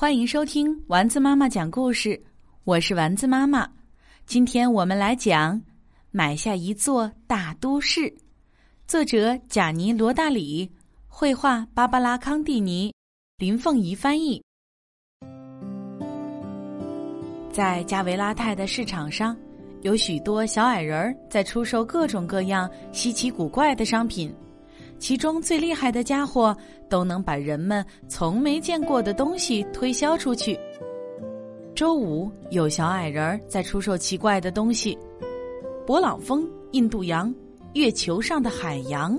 欢迎收听丸子妈妈讲故事，我是丸子妈妈。今天我们来讲《买下一座大都市》，作者贾尼·罗大里，绘画芭芭拉·康蒂尼，林凤仪翻译。在加维拉泰的市场上，有许多小矮人儿在出售各种各样稀奇古怪的商品。其中最厉害的家伙都能把人们从没见过的东西推销出去。周五有小矮人在出售奇怪的东西：勃朗峰、印度洋、月球上的海洋。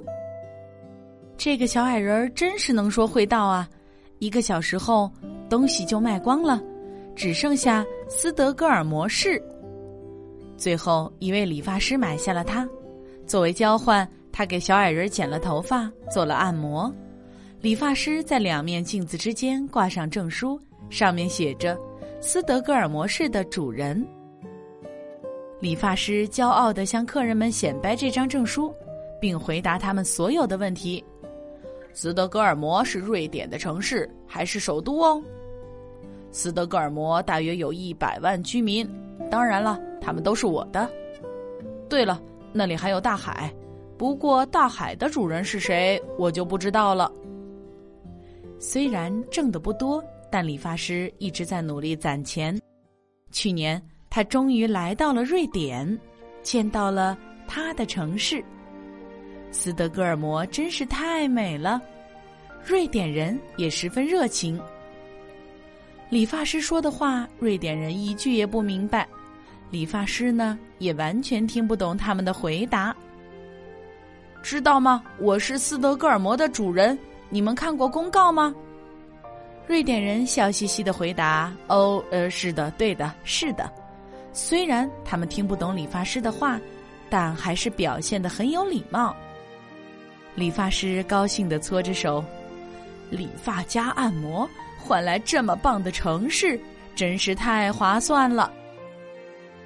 这个小矮人真是能说会道啊！一个小时后，东西就卖光了，只剩下斯德哥尔摩市。最后一位理发师买下了它，作为交换。他给小矮人剪了头发，做了按摩。理发师在两面镜子之间挂上证书，上面写着“斯德哥尔摩市的主人”。理发师骄傲地向客人们显摆这张证书，并回答他们所有的问题。斯德哥尔摩是瑞典的城市，还是首都哦？斯德哥尔摩大约有一百万居民，当然了，他们都是我的。对了，那里还有大海。不过，大海的主人是谁，我就不知道了。虽然挣的不多，但理发师一直在努力攒钱。去年，他终于来到了瑞典，见到了他的城市斯德哥尔摩，真是太美了。瑞典人也十分热情。理发师说的话，瑞典人一句也不明白。理发师呢，也完全听不懂他们的回答。知道吗？我是斯德哥尔摩的主人。你们看过公告吗？瑞典人笑嘻嘻的回答：“哦，呃，是的，对的，是的。”虽然他们听不懂理发师的话，但还是表现的很有礼貌。理发师高兴的搓着手，理发加按摩换来这么棒的城市，真是太划算了。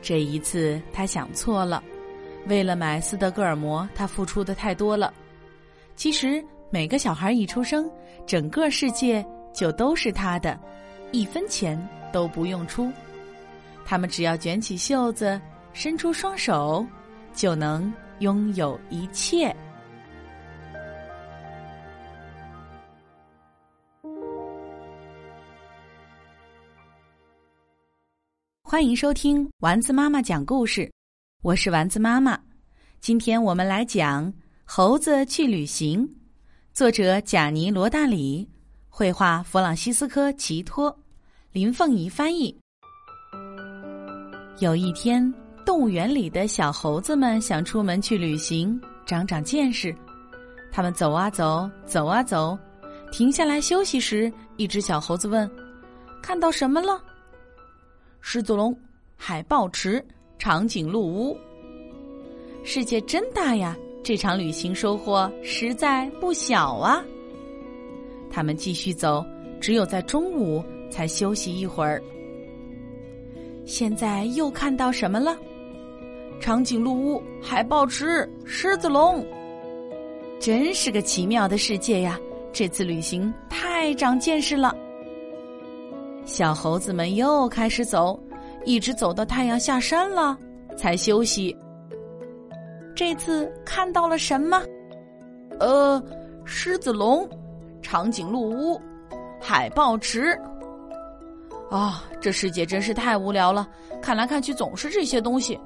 这一次他想错了。为了买斯德哥尔摩，他付出的太多了。其实每个小孩一出生，整个世界就都是他的，一分钱都不用出。他们只要卷起袖子，伸出双手，就能拥有一切。欢迎收听丸子妈妈讲故事。我是丸子妈妈，今天我们来讲《猴子去旅行》，作者贾尼·罗大里，绘画弗朗西斯科·齐托，林凤仪翻译。有一天，动物园里的小猴子们想出门去旅行，长长见识。他们走啊走，走啊走，停下来休息时，一只小猴子问：“看到什么了？”“狮子龙，海豹池。”长颈鹿屋，世界真大呀！这场旅行收获实在不小啊。他们继续走，只有在中午才休息一会儿。现在又看到什么了？长颈鹿屋、海豹池、狮子龙，真是个奇妙的世界呀！这次旅行太长见识了。小猴子们又开始走。一直走到太阳下山了，才休息。这次看到了什么？呃，狮子龙、长颈鹿屋、海豹池。啊，这世界真是太无聊了！看来看去总是这些东西，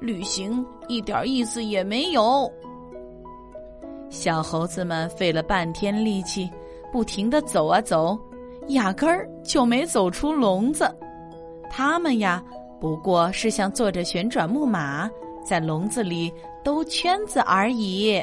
旅行一点意思也没有。小猴子们费了半天力气，不停的走啊走，压根儿就没走出笼子。他们呀，不过是像坐着旋转木马在笼子里兜圈子而已。